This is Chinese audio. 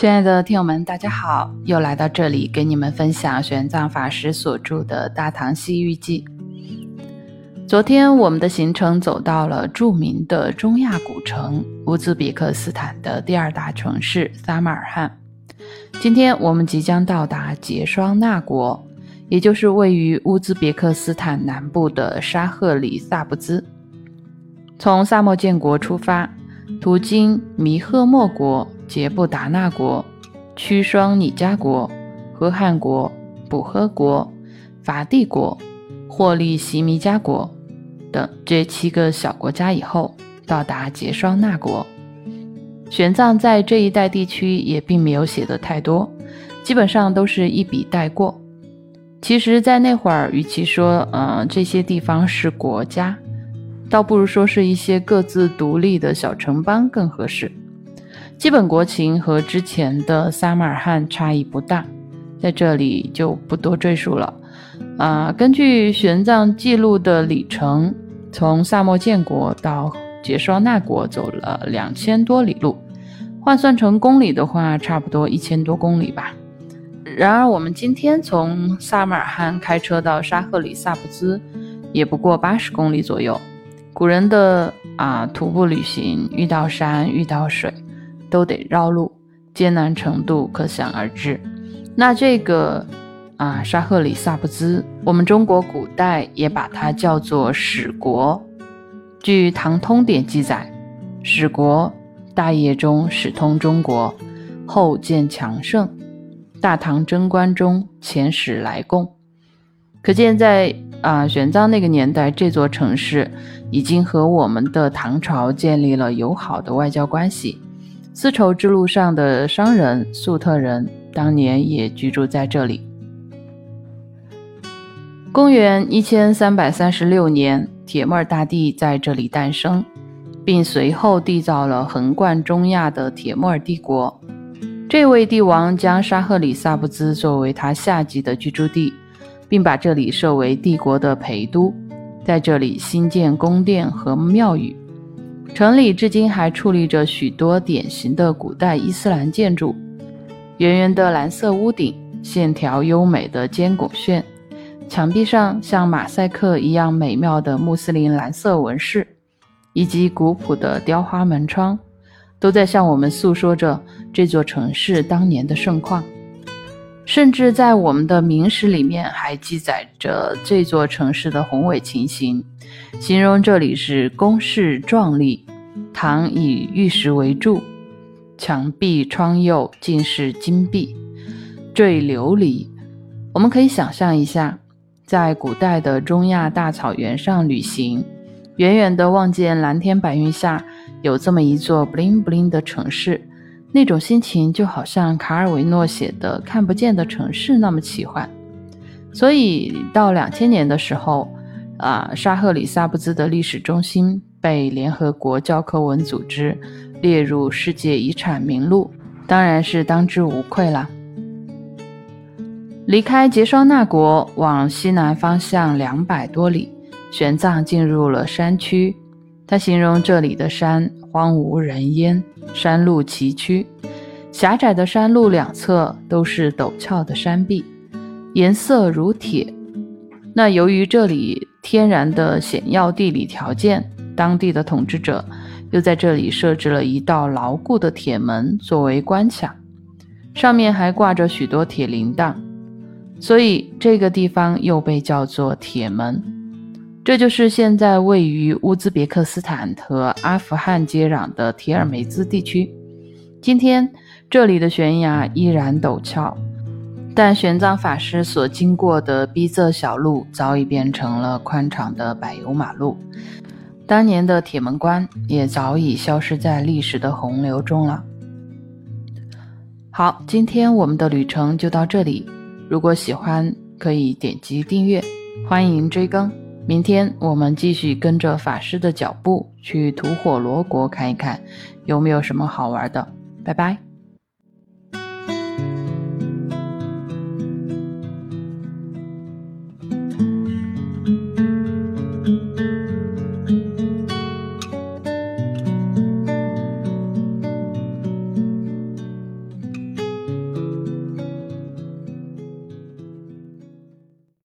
亲爱的听友们，大家好，又来到这里给你们分享玄奘法师所著的《大唐西域记》。昨天我们的行程走到了著名的中亚古城乌兹别克斯坦的第二大城市撒马尔罕。今天我们即将到达杰双那国，也就是位于乌兹别克斯坦南部的沙赫里萨布兹。从萨莫建国出发，途经弥赫莫国。杰布达纳国、屈双尼加国、和汉国、卜呵国、法蒂国、霍利席弥加国等这七个小国家以后，到达杰双那国。玄奘在这一带地区也并没有写的太多，基本上都是一笔带过。其实，在那会儿，与其说嗯这些地方是国家，倒不如说是一些各自独立的小城邦更合适。基本国情和之前的撒马尔罕差异不大，在这里就不多赘述了。啊，根据玄奘记录的里程，从萨摩建国到结霜那国走了两千多里路，换算成公里的话，差不多一千多公里吧。然而，我们今天从萨马尔罕开车到沙赫里萨布兹，也不过八十公里左右。古人的啊徒步旅行，遇到山，遇到水。都得绕路，艰难程度可想而知。那这个啊，沙赫里萨布兹，我们中国古代也把它叫做史国。据《唐通典》记载，史国大业中始通中国，后渐强盛。大唐贞观中遣使来贡，可见在啊玄奘那个年代，这座城市已经和我们的唐朝建立了友好的外交关系。丝绸之路上的商人粟特人当年也居住在这里。公元一千三百三十六年，铁木尔大帝在这里诞生，并随后缔造了横贯中亚的铁木尔帝国。这位帝王将沙赫里萨布兹作为他下级的居住地，并把这里设为帝国的陪都，在这里新建宫殿和庙宇。城里至今还矗立着许多典型的古代伊斯兰建筑，圆圆的蓝色屋顶，线条优美的尖拱券，墙壁上像马赛克一样美妙的穆斯林蓝色纹饰，以及古朴的雕花门窗，都在向我们诉说着这座城市当年的盛况。甚至在我们的明史里面还记载着这座城市的宏伟情形，形容这里是宫室壮丽，堂以玉石为柱，墙壁窗釉尽是金碧，缀琉璃。我们可以想象一下，在古代的中亚大草原上旅行，远远的望见蓝天白云下有这么一座 bling bling 的城市。那种心情就好像卡尔维诺写的《看不见的城市》那么奇幻，所以到两千年的时候，啊，沙赫里萨布兹的历史中心被联合国教科文组织列入世界遗产名录，当然是当之无愧了。离开杰双那国往西南方向两百多里，玄奘进入了山区。他形容这里的山荒无人烟，山路崎岖，狭窄的山路两侧都是陡峭的山壁，颜色如铁。那由于这里天然的险要地理条件，当地的统治者又在这里设置了一道牢固的铁门作为关卡，上面还挂着许多铁铃铛，所以这个地方又被叫做铁门。这就是现在位于乌兹别克斯坦和阿富汗接壤的铁尔梅兹地区。今天这里的悬崖依然陡峭，但玄奘法师所经过的逼仄小路早已变成了宽敞的柏油马路。当年的铁门关也早已消失在历史的洪流中了。好，今天我们的旅程就到这里。如果喜欢，可以点击订阅，欢迎追更。明天我们继续跟着法师的脚步去吐火罗国看一看，有没有什么好玩的。拜拜。